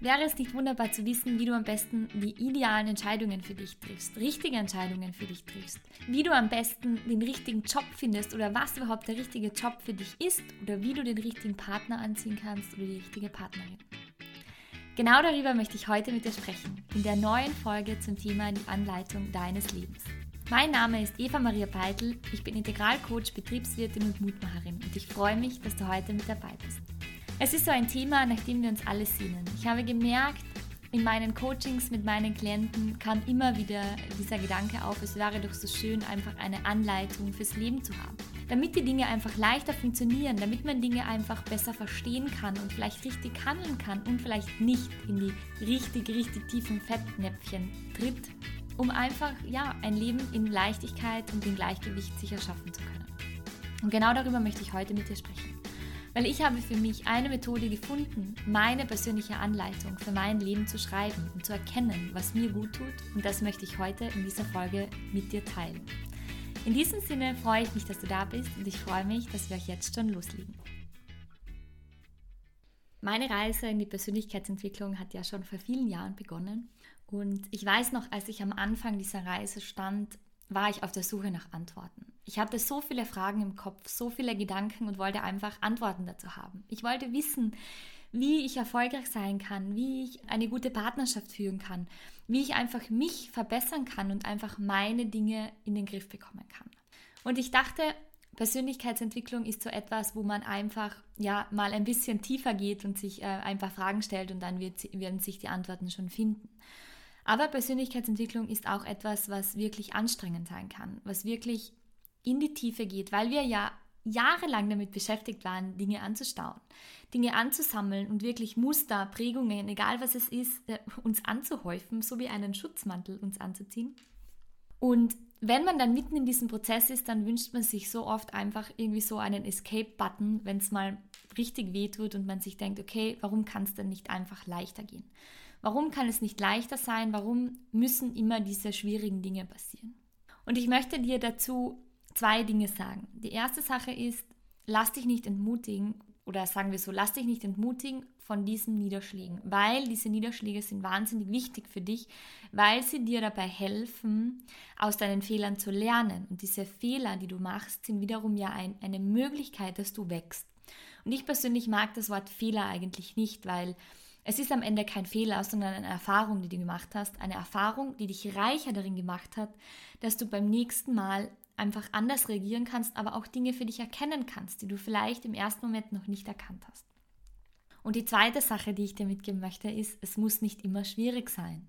Wäre es nicht wunderbar zu wissen, wie du am besten die idealen Entscheidungen für dich triffst, richtige Entscheidungen für dich triffst, wie du am besten den richtigen Job findest oder was überhaupt der richtige Job für dich ist oder wie du den richtigen Partner anziehen kannst oder die richtige Partnerin. Genau darüber möchte ich heute mit dir sprechen, in der neuen Folge zum Thema die Anleitung deines Lebens. Mein Name ist Eva Maria Peitel, ich bin Integralcoach, Betriebswirtin und Mutmacherin und ich freue mich, dass du heute mit dabei bist. Es ist so ein Thema, nach dem wir uns alle sehnen. Ich habe gemerkt, in meinen Coachings mit meinen Klienten kam immer wieder dieser Gedanke auf, es wäre doch so schön, einfach eine Anleitung fürs Leben zu haben. Damit die Dinge einfach leichter funktionieren, damit man Dinge einfach besser verstehen kann und vielleicht richtig handeln kann und vielleicht nicht in die richtig, richtig tiefen Fettnäpfchen tritt, um einfach ja, ein Leben in Leichtigkeit und in Gleichgewicht sicher schaffen zu können. Und genau darüber möchte ich heute mit dir sprechen. Weil ich habe für mich eine Methode gefunden, meine persönliche Anleitung für mein Leben zu schreiben und zu erkennen, was mir gut tut. Und das möchte ich heute in dieser Folge mit dir teilen. In diesem Sinne freue ich mich, dass du da bist und ich freue mich, dass wir euch jetzt schon loslegen. Meine Reise in die Persönlichkeitsentwicklung hat ja schon vor vielen Jahren begonnen. Und ich weiß noch, als ich am Anfang dieser Reise stand, war ich auf der Suche nach Antworten. Ich hatte so viele Fragen im Kopf, so viele Gedanken und wollte einfach Antworten dazu haben. Ich wollte wissen, wie ich erfolgreich sein kann, wie ich eine gute Partnerschaft führen kann, wie ich einfach mich verbessern kann und einfach meine Dinge in den Griff bekommen kann. Und ich dachte, Persönlichkeitsentwicklung ist so etwas, wo man einfach ja mal ein bisschen tiefer geht und sich äh, ein paar Fragen stellt und dann wird, werden sich die Antworten schon finden. Aber Persönlichkeitsentwicklung ist auch etwas, was wirklich anstrengend sein kann, was wirklich in die Tiefe geht, weil wir ja jahrelang damit beschäftigt waren, Dinge anzustauen, Dinge anzusammeln und wirklich Muster, Prägungen, egal was es ist, äh, uns anzuhäufen, so wie einen Schutzmantel uns anzuziehen. Und wenn man dann mitten in diesem Prozess ist, dann wünscht man sich so oft einfach irgendwie so einen Escape-Button, wenn es mal richtig wehtut und man sich denkt, okay, warum kann es denn nicht einfach leichter gehen? Warum kann es nicht leichter sein? Warum müssen immer diese schwierigen Dinge passieren? Und ich möchte dir dazu zwei Dinge sagen. Die erste Sache ist, lass dich nicht entmutigen oder sagen wir so, lass dich nicht entmutigen von diesen Niederschlägen, weil diese Niederschläge sind wahnsinnig wichtig für dich, weil sie dir dabei helfen, aus deinen Fehlern zu lernen. Und diese Fehler, die du machst, sind wiederum ja ein, eine Möglichkeit, dass du wächst. Und ich persönlich mag das Wort Fehler eigentlich nicht, weil es ist am Ende kein Fehler, sondern eine Erfahrung, die du gemacht hast. Eine Erfahrung, die dich reicher darin gemacht hat, dass du beim nächsten Mal einfach anders reagieren kannst, aber auch Dinge für dich erkennen kannst, die du vielleicht im ersten Moment noch nicht erkannt hast. Und die zweite Sache, die ich dir mitgeben möchte, ist, es muss nicht immer schwierig sein.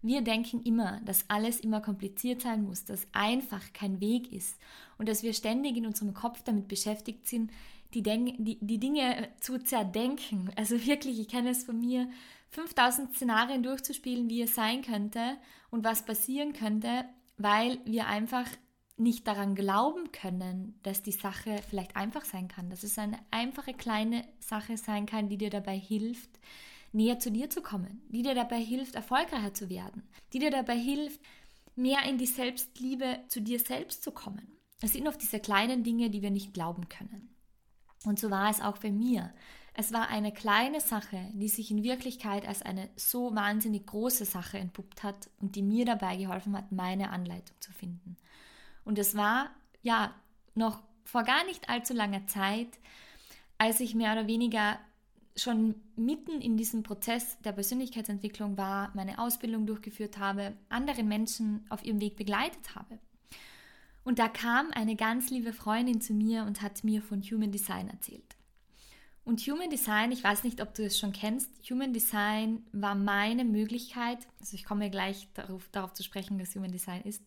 Wir denken immer, dass alles immer kompliziert sein muss, dass einfach kein Weg ist und dass wir ständig in unserem Kopf damit beschäftigt sind, die, Denk die, die Dinge zu zerdenken. Also wirklich, ich kenne es von mir, 5000 Szenarien durchzuspielen, wie es sein könnte und was passieren könnte, weil wir einfach nicht daran glauben können, dass die Sache vielleicht einfach sein kann, dass es eine einfache kleine Sache sein kann, die dir dabei hilft, näher zu dir zu kommen, die dir dabei hilft, erfolgreicher zu werden, die dir dabei hilft, mehr in die Selbstliebe zu dir selbst zu kommen. Es sind oft diese kleinen Dinge, die wir nicht glauben können. Und so war es auch bei mir. Es war eine kleine Sache, die sich in Wirklichkeit als eine so wahnsinnig große Sache entpuppt hat und die mir dabei geholfen hat, meine Anleitung zu finden. Und es war ja noch vor gar nicht allzu langer Zeit, als ich mehr oder weniger schon mitten in diesem Prozess der Persönlichkeitsentwicklung war, meine Ausbildung durchgeführt habe, andere Menschen auf ihrem Weg begleitet habe. Und da kam eine ganz liebe Freundin zu mir und hat mir von Human Design erzählt. Und Human Design, ich weiß nicht, ob du es schon kennst, Human Design war meine Möglichkeit, also ich komme gleich darauf, darauf zu sprechen, was Human Design ist.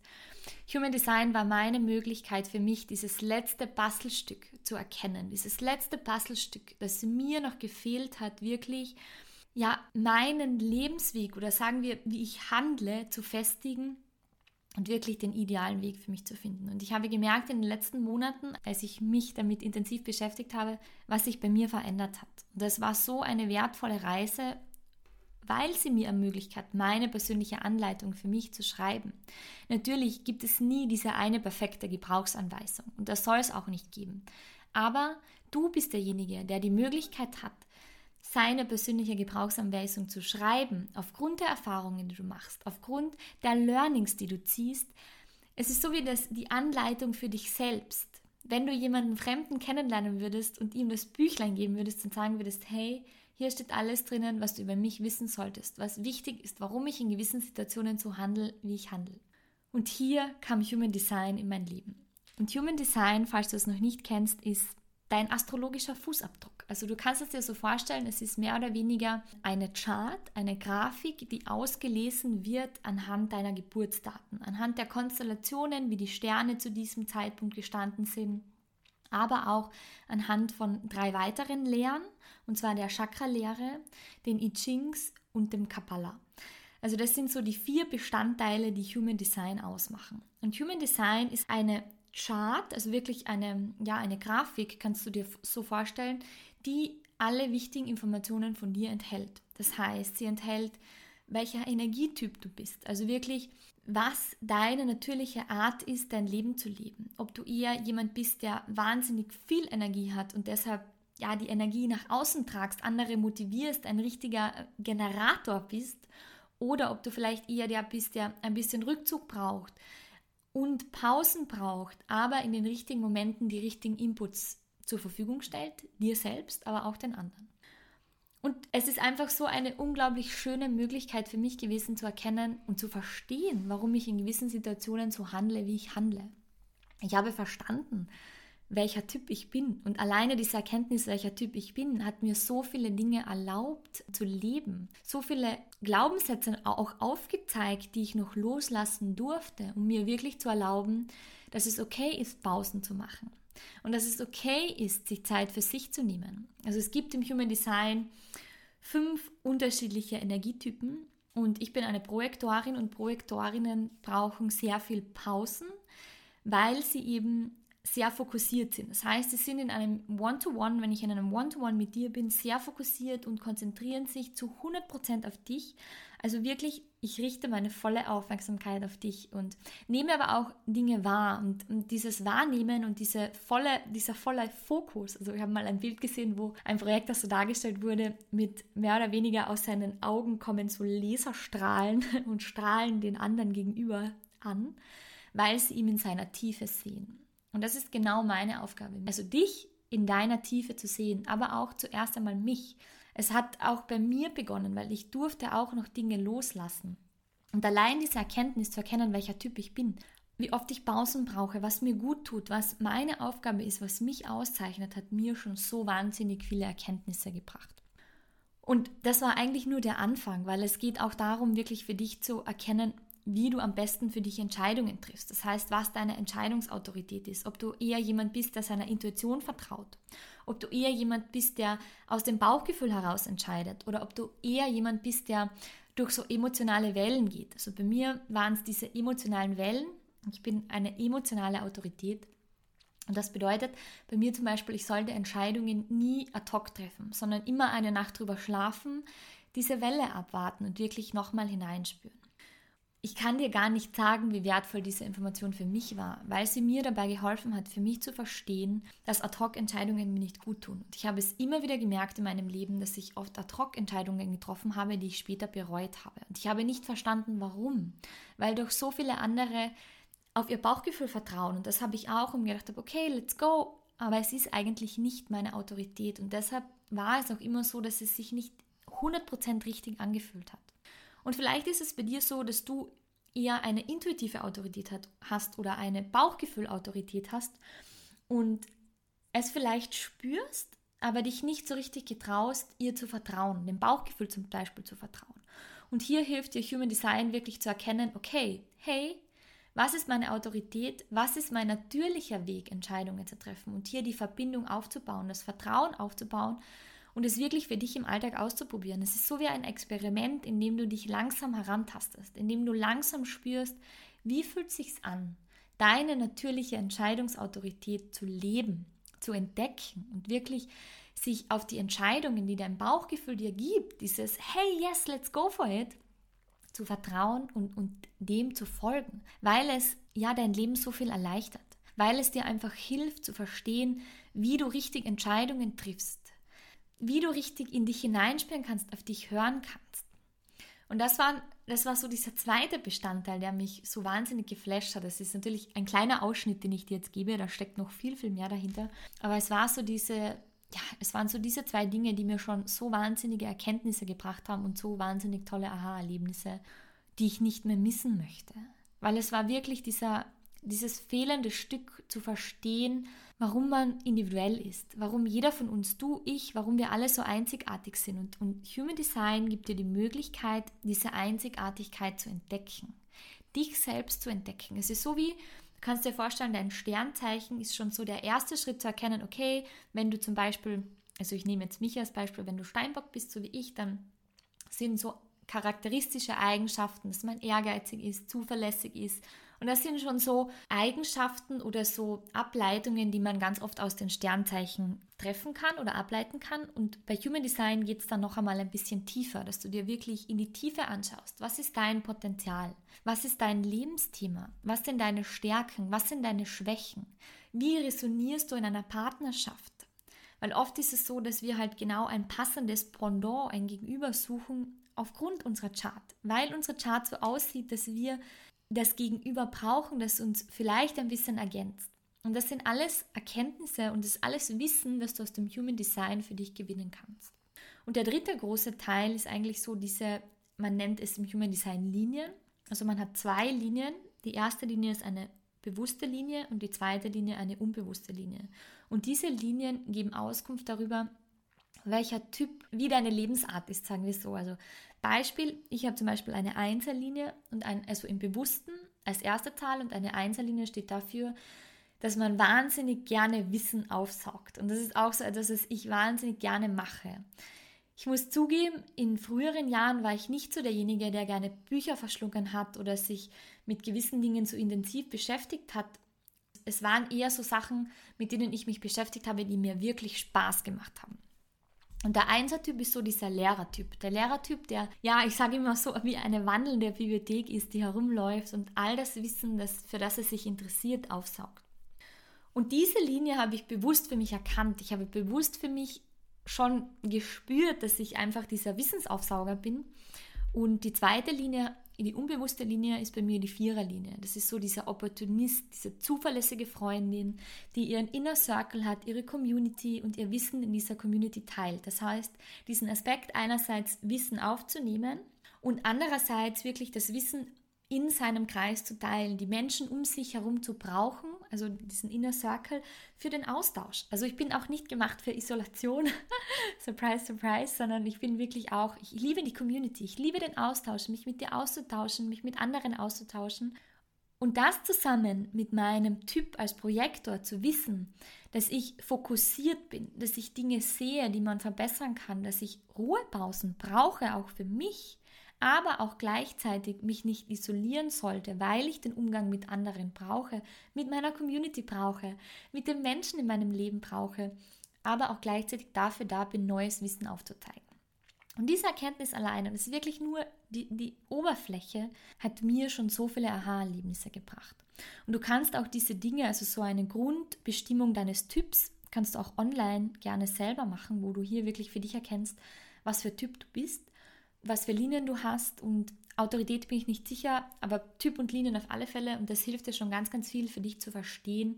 Human Design war meine Möglichkeit für mich, dieses letzte Bastelstück zu erkennen, dieses letzte Bastelstück, das mir noch gefehlt hat, wirklich ja meinen Lebensweg oder sagen wir, wie ich handle, zu festigen und wirklich den idealen Weg für mich zu finden. Und ich habe gemerkt in den letzten Monaten, als ich mich damit intensiv beschäftigt habe, was sich bei mir verändert hat. Und das war so eine wertvolle Reise, weil sie mir ermöglicht hat, meine persönliche Anleitung für mich zu schreiben. Natürlich gibt es nie diese eine perfekte Gebrauchsanweisung und das soll es auch nicht geben. Aber du bist derjenige, der die Möglichkeit hat, seine persönliche Gebrauchsanweisung zu schreiben, aufgrund der Erfahrungen, die du machst, aufgrund der Learnings, die du ziehst, es ist so wie das, die Anleitung für dich selbst. Wenn du jemanden Fremden kennenlernen würdest und ihm das Büchlein geben würdest und sagen würdest, hey, hier steht alles drinnen, was du über mich wissen solltest, was wichtig ist, warum ich in gewissen Situationen so handle, wie ich handle. Und hier kam Human Design in mein Leben. Und Human Design, falls du es noch nicht kennst, ist dein astrologischer Fußabdruck. Also du kannst es dir so vorstellen, es ist mehr oder weniger eine Chart, eine Grafik, die ausgelesen wird anhand deiner Geburtsdaten, anhand der Konstellationen, wie die Sterne zu diesem Zeitpunkt gestanden sind, aber auch anhand von drei weiteren Lehren, und zwar der Chakra-Lehre, den I Chings und dem Kabbalah. Also das sind so die vier Bestandteile, die Human Design ausmachen. Und Human Design ist eine Chart, also wirklich eine, ja, eine Grafik, kannst du dir so vorstellen, die alle wichtigen Informationen von dir enthält. Das heißt, sie enthält, welcher Energietyp du bist. Also wirklich, was deine natürliche Art ist, dein Leben zu leben. Ob du eher jemand bist, der wahnsinnig viel Energie hat und deshalb ja die Energie nach außen tragst, andere motivierst, ein richtiger Generator bist, oder ob du vielleicht eher der bist, der ein bisschen Rückzug braucht und Pausen braucht, aber in den richtigen Momenten die richtigen Inputs zur Verfügung stellt, dir selbst, aber auch den anderen. Und es ist einfach so eine unglaublich schöne Möglichkeit für mich gewesen zu erkennen und zu verstehen, warum ich in gewissen Situationen so handle, wie ich handle. Ich habe verstanden, welcher Typ ich bin. Und alleine diese Erkenntnis, welcher Typ ich bin, hat mir so viele Dinge erlaubt zu leben. So viele Glaubenssätze auch aufgezeigt, die ich noch loslassen durfte, um mir wirklich zu erlauben, dass es okay ist, Pausen zu machen und dass es okay ist, sich Zeit für sich zu nehmen. Also es gibt im Human Design fünf unterschiedliche Energietypen und ich bin eine Projektorin und Projektorinnen brauchen sehr viel Pausen, weil sie eben sehr fokussiert sind. Das heißt, sie sind in einem One-to-One, -One, wenn ich in einem One-to-One -One mit dir bin, sehr fokussiert und konzentrieren sich zu 100% auf dich. Also wirklich, ich richte meine volle Aufmerksamkeit auf dich und nehme aber auch Dinge wahr. Und, und dieses Wahrnehmen und diese volle, dieser volle Fokus, also ich habe mal ein Bild gesehen, wo ein Projekt, das so dargestellt wurde, mit mehr oder weniger aus seinen Augen kommen so Laserstrahlen und strahlen den anderen gegenüber an, weil sie ihn in seiner Tiefe sehen. Und das ist genau meine Aufgabe. Also dich in deiner Tiefe zu sehen, aber auch zuerst einmal mich. Es hat auch bei mir begonnen, weil ich durfte auch noch Dinge loslassen. Und allein diese Erkenntnis zu erkennen, welcher Typ ich bin, wie oft ich Pausen brauche, was mir gut tut, was meine Aufgabe ist, was mich auszeichnet, hat mir schon so wahnsinnig viele Erkenntnisse gebracht. Und das war eigentlich nur der Anfang, weil es geht auch darum, wirklich für dich zu erkennen, wie du am besten für dich Entscheidungen triffst. Das heißt, was deine Entscheidungsautorität ist. Ob du eher jemand bist, der seiner Intuition vertraut. Ob du eher jemand bist, der aus dem Bauchgefühl heraus entscheidet. Oder ob du eher jemand bist, der durch so emotionale Wellen geht. Also bei mir waren es diese emotionalen Wellen. Ich bin eine emotionale Autorität. Und das bedeutet bei mir zum Beispiel, ich sollte Entscheidungen nie ad hoc treffen, sondern immer eine Nacht drüber schlafen, diese Welle abwarten und wirklich nochmal hineinspüren ich kann dir gar nicht sagen, wie wertvoll diese Information für mich war, weil sie mir dabei geholfen hat, für mich zu verstehen, dass Ad-Hoc-Entscheidungen mir nicht gut tun. Und ich habe es immer wieder gemerkt in meinem Leben, dass ich oft Ad-Hoc-Entscheidungen getroffen habe, die ich später bereut habe. Und ich habe nicht verstanden, warum. Weil doch so viele andere auf ihr Bauchgefühl vertrauen. Und das habe ich auch und gedacht habe, okay, let's go. Aber es ist eigentlich nicht meine Autorität. Und deshalb war es auch immer so, dass es sich nicht 100% richtig angefühlt hat. Und vielleicht ist es bei dir so, dass du eher eine intuitive Autorität hast oder eine Bauchgefühlautorität hast und es vielleicht spürst, aber dich nicht so richtig getraust, ihr zu vertrauen, dem Bauchgefühl zum Beispiel zu vertrauen. Und hier hilft dir Human Design wirklich zu erkennen, okay, hey, was ist meine Autorität? Was ist mein natürlicher Weg, Entscheidungen zu treffen? Und hier die Verbindung aufzubauen, das Vertrauen aufzubauen und es wirklich für dich im Alltag auszuprobieren. Es ist so wie ein Experiment, in dem du dich langsam herantastest, in dem du langsam spürst, wie fühlt sich's an, deine natürliche Entscheidungsautorität zu leben, zu entdecken und wirklich sich auf die Entscheidungen, die dein Bauchgefühl dir gibt, dieses Hey, yes, let's go for it, zu vertrauen und, und dem zu folgen, weil es ja dein Leben so viel erleichtert, weil es dir einfach hilft zu verstehen, wie du richtig Entscheidungen triffst, wie du richtig in dich hineinspüren kannst, auf dich hören kannst. Und das war, das war so dieser zweite Bestandteil, der mich so wahnsinnig geflasht hat. Das ist natürlich ein kleiner Ausschnitt, den ich dir jetzt gebe, da steckt noch viel, viel mehr dahinter. Aber es war so diese, ja, es waren so diese zwei Dinge, die mir schon so wahnsinnige Erkenntnisse gebracht haben und so wahnsinnig tolle Aha-Erlebnisse, die ich nicht mehr missen möchte. Weil es war wirklich dieser, dieses fehlende Stück zu verstehen, warum man individuell ist, warum jeder von uns, du, ich, warum wir alle so einzigartig sind. Und, und Human Design gibt dir die Möglichkeit, diese Einzigartigkeit zu entdecken, dich selbst zu entdecken. Es ist so wie, du kannst dir vorstellen, dein Sternzeichen ist schon so der erste Schritt zu erkennen, okay, wenn du zum Beispiel, also ich nehme jetzt mich als Beispiel, wenn du Steinbock bist, so wie ich, dann sind so charakteristische Eigenschaften, dass man ehrgeizig ist, zuverlässig ist und das sind schon so Eigenschaften oder so Ableitungen, die man ganz oft aus den Sternzeichen treffen kann oder ableiten kann. Und bei Human Design geht es dann noch einmal ein bisschen tiefer, dass du dir wirklich in die Tiefe anschaust. Was ist dein Potenzial? Was ist dein Lebensthema? Was sind deine Stärken? Was sind deine Schwächen? Wie resonierst du in einer Partnerschaft? Weil oft ist es so, dass wir halt genau ein passendes Pendant, ein Gegenüber suchen aufgrund unserer Chart. Weil unsere Chart so aussieht, dass wir das Gegenüber brauchen, das uns vielleicht ein bisschen ergänzt. Und das sind alles Erkenntnisse und das ist alles Wissen, das du aus dem Human Design für dich gewinnen kannst. Und der dritte große Teil ist eigentlich so diese, man nennt es im Human Design Linien. Also man hat zwei Linien. Die erste Linie ist eine bewusste Linie und die zweite Linie eine unbewusste Linie. Und diese Linien geben Auskunft darüber, welcher Typ, wie deine Lebensart ist, sagen wir so. Also Beispiel, ich habe zum Beispiel eine Einzellinie und ein, also im Bewussten als erste Zahl und eine Einzellinie steht dafür, dass man wahnsinnig gerne Wissen aufsaugt. Und das ist auch so etwas, was ich wahnsinnig gerne mache. Ich muss zugeben, in früheren Jahren war ich nicht so derjenige, der gerne Bücher verschlungen hat oder sich mit gewissen Dingen so intensiv beschäftigt hat. Es waren eher so Sachen, mit denen ich mich beschäftigt habe, die mir wirklich Spaß gemacht haben. Und der Einser-Typ ist so dieser Lehrertyp. Der Lehrertyp, der, ja, ich sage immer so, wie eine wandelnde Bibliothek ist, die herumläuft und all das Wissen, das, für das er sich interessiert, aufsaugt. Und diese Linie habe ich bewusst für mich erkannt. Ich habe bewusst für mich schon gespürt, dass ich einfach dieser Wissensaufsauger bin. Und die zweite Linie die unbewusste Linie ist bei mir die Viererlinie. Das ist so dieser Opportunist, diese zuverlässige Freundin, die ihren Inner Circle hat, ihre Community und ihr Wissen in dieser Community teilt. Das heißt, diesen Aspekt einerseits Wissen aufzunehmen und andererseits wirklich das Wissen in seinem Kreis zu teilen, die Menschen um sich herum zu brauchen, also diesen Inner Circle, für den Austausch. Also ich bin auch nicht gemacht für Isolation, surprise, surprise, sondern ich bin wirklich auch, ich liebe die Community, ich liebe den Austausch, mich mit dir auszutauschen, mich mit anderen auszutauschen. Und das zusammen mit meinem Typ als Projektor zu wissen, dass ich fokussiert bin, dass ich Dinge sehe, die man verbessern kann, dass ich Ruhepausen brauche, auch für mich, aber auch gleichzeitig mich nicht isolieren sollte, weil ich den Umgang mit anderen brauche, mit meiner Community brauche, mit den Menschen in meinem Leben brauche, aber auch gleichzeitig dafür da bin, neues Wissen aufzuzeigen. Und diese Erkenntnis alleine, das ist wirklich nur die, die Oberfläche, hat mir schon so viele Aha-Erlebnisse gebracht. Und du kannst auch diese Dinge, also so eine Grundbestimmung deines Typs, kannst du auch online gerne selber machen, wo du hier wirklich für dich erkennst, was für Typ du bist was für Linien du hast und Autorität bin ich nicht sicher, aber Typ und Linien auf alle Fälle und das hilft dir schon ganz, ganz viel für dich zu verstehen,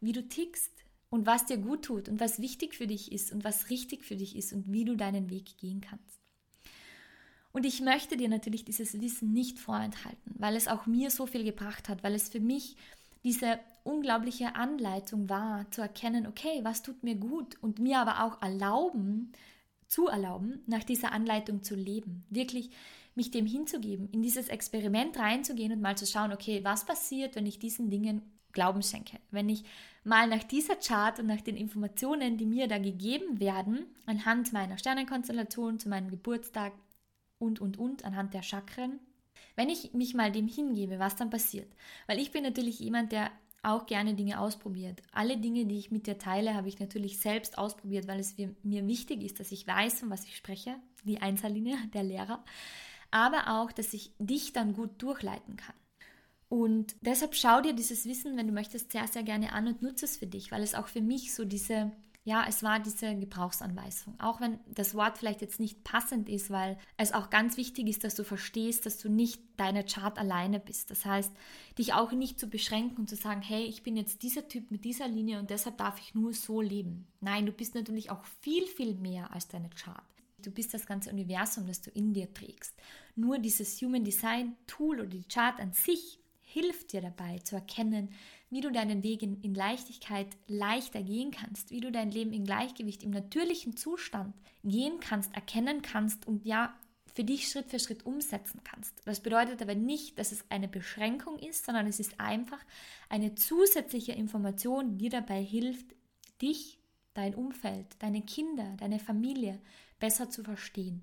wie du tickst und was dir gut tut und was wichtig für dich ist und was richtig für dich ist und wie du deinen Weg gehen kannst. Und ich möchte dir natürlich dieses Wissen nicht vorenthalten, weil es auch mir so viel gebracht hat, weil es für mich diese unglaubliche Anleitung war, zu erkennen, okay, was tut mir gut und mir aber auch erlauben, zu erlauben, nach dieser Anleitung zu leben. Wirklich mich dem hinzugeben, in dieses Experiment reinzugehen und mal zu schauen, okay, was passiert, wenn ich diesen Dingen Glauben schenke? Wenn ich mal nach dieser Chart und nach den Informationen, die mir da gegeben werden, anhand meiner Sternenkonstellation zu meinem Geburtstag und, und, und, anhand der Chakren, wenn ich mich mal dem hingebe, was dann passiert. Weil ich bin natürlich jemand, der auch gerne Dinge ausprobiert. Alle Dinge, die ich mit dir teile, habe ich natürlich selbst ausprobiert, weil es mir wichtig ist, dass ich weiß, von was ich spreche, die Einzellinie der Lehrer, aber auch, dass ich dich dann gut durchleiten kann. Und deshalb schau dir dieses Wissen, wenn du möchtest, sehr, sehr gerne an und nutze es für dich, weil es auch für mich so diese Ja, es war diese Gebrauchsanweisung. Auch wenn das Wort vielleicht jetzt nicht passend ist, weil es auch ganz wichtig ist, dass du verstehst, dass du nicht deine Chart alleine bist. Das heißt, dich auch nicht zu beschränken und zu sagen, hey, ich bin jetzt dieser Typ mit dieser Linie und deshalb darf ich nur so leben. Nein, du bist natürlich auch viel, viel mehr als deine Chart. Du bist das ganze Universum, das du in dir trägst. Nur dieses Human Design Tool oder die Chart an sich hilft dir dabei zu erkennen, wie du deinen Weg in, in, Leichtigkeit leichter gehen kannst, wie du dein Leben in Gleichgewicht im natürlichen Zustand gehen kannst, erkennen kannst und ja, für dich Schritt für Schritt umsetzen kannst. Das bedeutet aber nicht, dass es eine Beschränkung ist, sondern es ist einfach eine zusätzliche Information, die dir dabei hilft, dich, dein Umfeld, deine Kinder, deine Familie besser zu verstehen.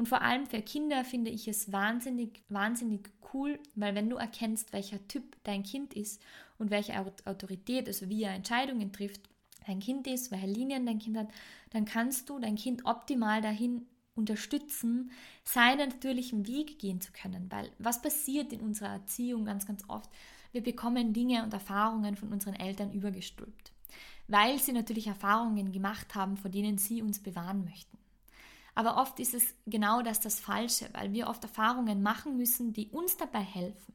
Und vor allem für Kinder finde ich es wahnsinnig, wahnsinnig cool, weil wenn du erkennst, welcher Typ dein Kind ist und welche Autorität, also wie er Entscheidungen trifft, dein Kind ist, welche Linien dein Kind hat, dann kannst du dein Kind optimal dahin unterstützen, seinen natürlichen Weg gehen zu können. Weil was passiert in unserer Erziehung ganz, ganz oft? Wir bekommen Dinge und Erfahrungen von unseren Eltern übergestülpt, weil sie natürlich Erfahrungen gemacht haben, vor denen sie uns bewahren möchten. Aber oft ist es genau das das Falsche, weil wir oft Erfahrungen machen müssen, die uns dabei helfen,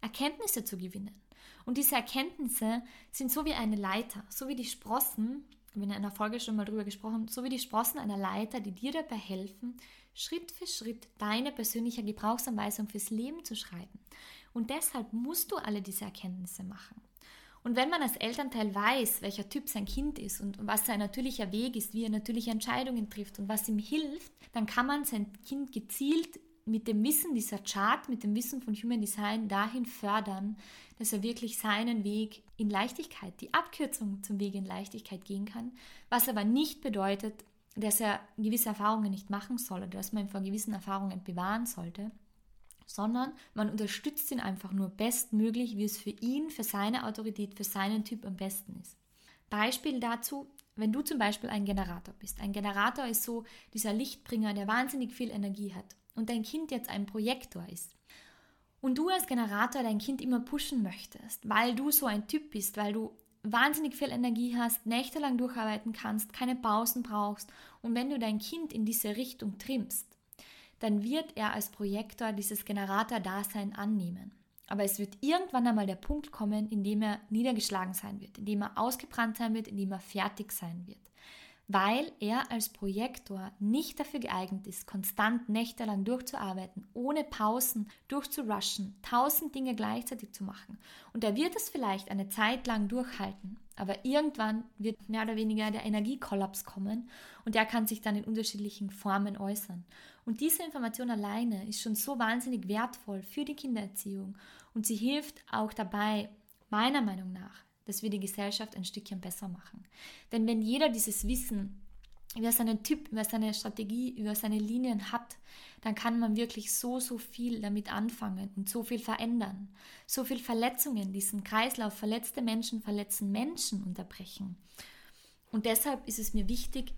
Erkenntnisse zu gewinnen. Und diese Erkenntnisse sind so wie eine Leiter, so wie die Sprossen, wir haben in einer Folge schon mal drüber gesprochen, so wie die Sprossen einer Leiter, die dir dabei helfen, Schritt für Schritt deine persönliche Gebrauchsanweisung fürs Leben zu schreiben. Und deshalb musst du alle diese Erkenntnisse machen. Und wenn man als Elternteil weiß, welcher Typ sein Kind ist und was sein natürlicher Weg ist, wie er natürliche Entscheidungen trifft und was ihm hilft, dann kann man sein Kind gezielt mit dem Wissen dieser Chart, mit dem Wissen von Human Design dahin fördern, dass er wirklich seinen Weg in Leichtigkeit, die Abkürzung zum Weg in Leichtigkeit gehen kann, was aber nicht bedeutet, dass er gewisse Erfahrungen nicht machen soll oder dass man ihn vor gewissen Erfahrungen bewahren sollte, sondern man unterstützt ihn einfach nur bestmöglich, wie es für ihn, für seine Autorität, für seinen Typ am besten ist. Beispiel dazu, wenn du zum Beispiel ein Generator bist. Ein Generator ist so dieser Lichtbringer, der wahnsinnig viel Energie hat und dein Kind jetzt ein Projektor ist. Und du als Generator dein Kind immer pushen möchtest, weil du so ein Typ bist, weil du wahnsinnig viel Energie hast, nächtelang durcharbeiten kannst, keine Pausen brauchst und wenn du dein Kind in diese Richtung trimmst, dann wird er als Projektor dieses Generator-Dasein annehmen. Aber es wird irgendwann einmal der Punkt kommen, in dem er niedergeschlagen sein wird, in dem er ausgebrannt sein wird, in dem er fertig sein wird weil er als Projektor nicht dafür geeignet ist, konstant nächtelang durchzuarbeiten, ohne Pausen durchzurushen, tausend Dinge gleichzeitig zu machen. Und er wird es vielleicht eine Zeit lang durchhalten, aber irgendwann wird mehr oder weniger der Energiekollaps kommen und der kann sich dann in unterschiedlichen Formen äußern. Und diese Information alleine ist schon so wahnsinnig wertvoll für die Kindererziehung und sie hilft auch dabei, meiner Meinung nach, dass wir die Gesellschaft ein Stückchen besser machen. Denn wenn jeder dieses Wissen über seinen Typ, über seine Strategie, über seine Linien hat, dann kann man wirklich so, so viel damit anfangen und so viel verändern. So viel Verletzungen, diesen Kreislauf, verletzte Menschen verletzen Menschen unterbrechen. Und deshalb ist es mir wichtig,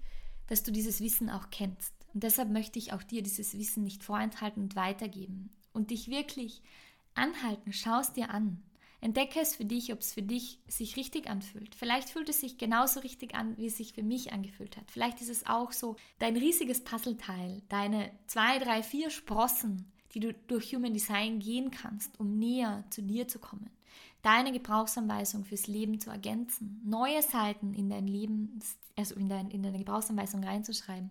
dass du dieses Wissen auch kennst. Und deshalb möchte ich auch dir dieses Wissen nicht vorenthalten und weitergeben. Und dich wirklich anhalten, schau es dir an. Entdecke es für dich, ob es für dich sich richtig anfühlt. Vielleicht fühlt es sich genauso richtig an, wie es sich für mich angefühlt hat. Vielleicht ist es auch so dein riesiges Puzzleteil, deine zwei, drei, vier Sprossen, die du durch Human Design gehen kannst, um näher zu dir zu kommen. Deine Gebrauchsanweisung fürs Leben zu ergänzen, neue Seiten in dein Leben, also in, dein, in deine Gebrauchsanweisung reinzuschreiben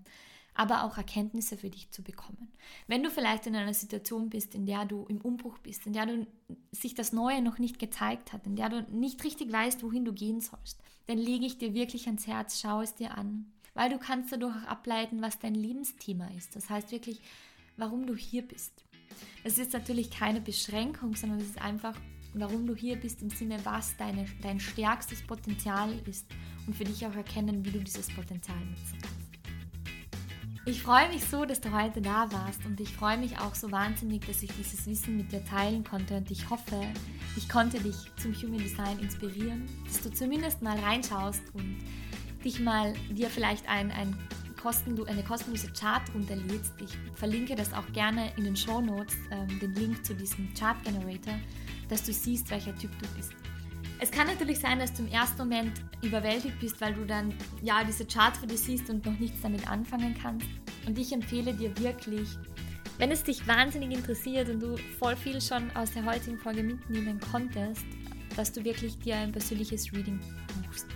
aber auch Erkenntnisse für dich zu bekommen. Wenn du vielleicht in einer Situation bist, in der du im Umbruch bist, in der du sich das Neue noch nicht gezeigt hat, in der du nicht richtig weißt, wohin du gehen sollst, dann lege ich dir wirklich ans Herz, schau es dir an, weil du kannst dadurch auch ableiten, was dein Lebensthema ist. Das heißt wirklich, warum du hier bist. Es ist natürlich keine Beschränkung, sondern es ist einfach, warum du hier bist im Sinne, was deine, dein stärkstes Potenzial ist und für dich auch erkennen, wie du dieses Potenzial nutzen kannst. Ich freue mich so, dass du heute da warst und ich freue mich auch so wahnsinnig, dass ich dieses Wissen mit dir teilen konnte und ich hoffe, ich konnte dich zum Human Design inspirieren, dass du zumindest mal reinschaust und dich mal dir vielleicht ein, ein kostenlo eine kostenlose Chart runterlädst. Ich verlinke das auch gerne in den Show Notes, ähm, den Link zu diesem Chart Generator, dass du siehst, welcher Typ du bist. Es kann natürlich sein, dass du im ersten Moment überwältigt bist, weil du dann ja diese Charts für dich siehst und noch nichts damit anfangen kannst. Und ich empfehle dir wirklich, wenn es dich wahnsinnig interessiert und du voll viel schon aus der heutigen Folge mitnehmen konntest, dass du wirklich dir ein persönliches Reading buchst.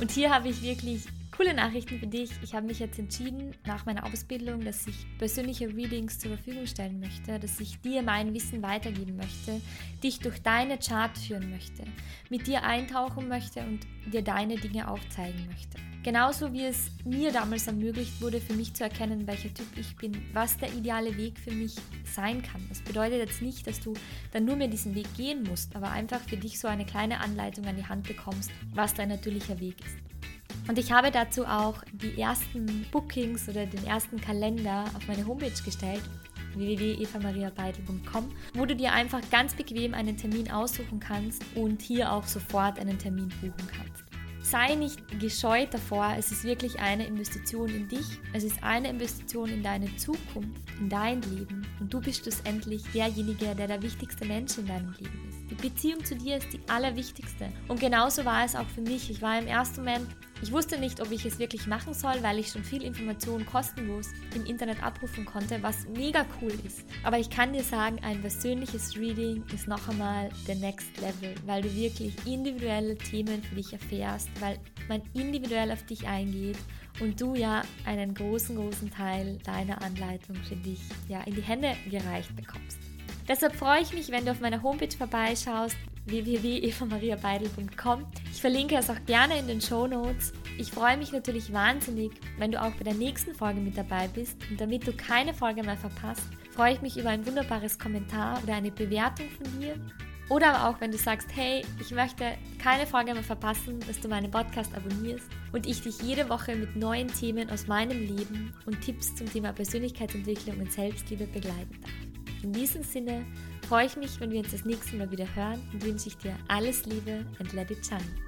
Und hier habe ich wirklich coole Nachrichten für dich. Ich habe mich jetzt entschieden, nach meiner Ausbildung, dass ich persönliche Readings zur Verfügung stellen möchte, dass ich dir mein Wissen weitergeben möchte, dich durch deine Chart führen möchte, mit dir eintauchen möchte und dir deine Dinge aufzeigen möchte. Genauso wie es mir damals ermöglicht wurde, für mich zu erkennen, welcher Typ ich bin, was der ideale Weg für mich sein kann. Das bedeutet jetzt nicht, dass du dann nur mehr diesen Weg gehen musst, aber einfach für dich so eine kleine Anleitung an die Hand bekommst, was dein natürlicher Weg ist. Und ich habe dazu auch die ersten Bookings oder den ersten Kalender auf meine Homepage gestellt www.evamariabeidel.com, wo du dir einfach ganz bequem einen Termin aussuchen kannst und hier auch sofort einen Termin buchen kannst. Sei nicht gescheut davor, es ist wirklich eine Investition in dich, es ist eine Investition in deine Zukunft, in dein Leben und du bist schlussendlich derjenige, der der wichtigste Mensch in deinem Leben ist. Die Beziehung zu dir ist die allerwichtigste und genauso war es auch für mich. Ich war im ersten Moment ich wusste nicht, ob ich es wirklich machen soll, weil ich schon viel Information kostenlos im Internet abrufen konnte, was mega cool ist. Aber ich kann dir sagen, ein persönliches Reading ist noch einmal der Next Level, weil du wirklich individuelle Themen für dich erfährst, weil man individuell auf dich eingeht und du ja einen großen, großen Teil deiner Anleitung für dich ja in die Hände gereicht bekommst. Deshalb freue ich mich, wenn du auf meiner Homepage vorbeischaust, www.evamariabeidel.com. Ich verlinke es auch gerne in den Show Notes. Ich freue mich natürlich wahnsinnig, wenn du auch bei der nächsten Folge mit dabei bist. Und damit du keine Folge mehr verpasst, freue ich mich über ein wunderbares Kommentar oder eine Bewertung von dir. Oder aber auch, wenn du sagst, hey, ich möchte keine Folge mehr verpassen, dass du meinen Podcast abonnierst und ich dich jede Woche mit neuen Themen aus meinem Leben und Tipps zum Thema Persönlichkeitsentwicklung und Selbstliebe begleiten darf. In diesem Sinne freue ich mich, wenn wir uns das nächste Mal wieder hören und wünsche ich dir alles Liebe and let it shine.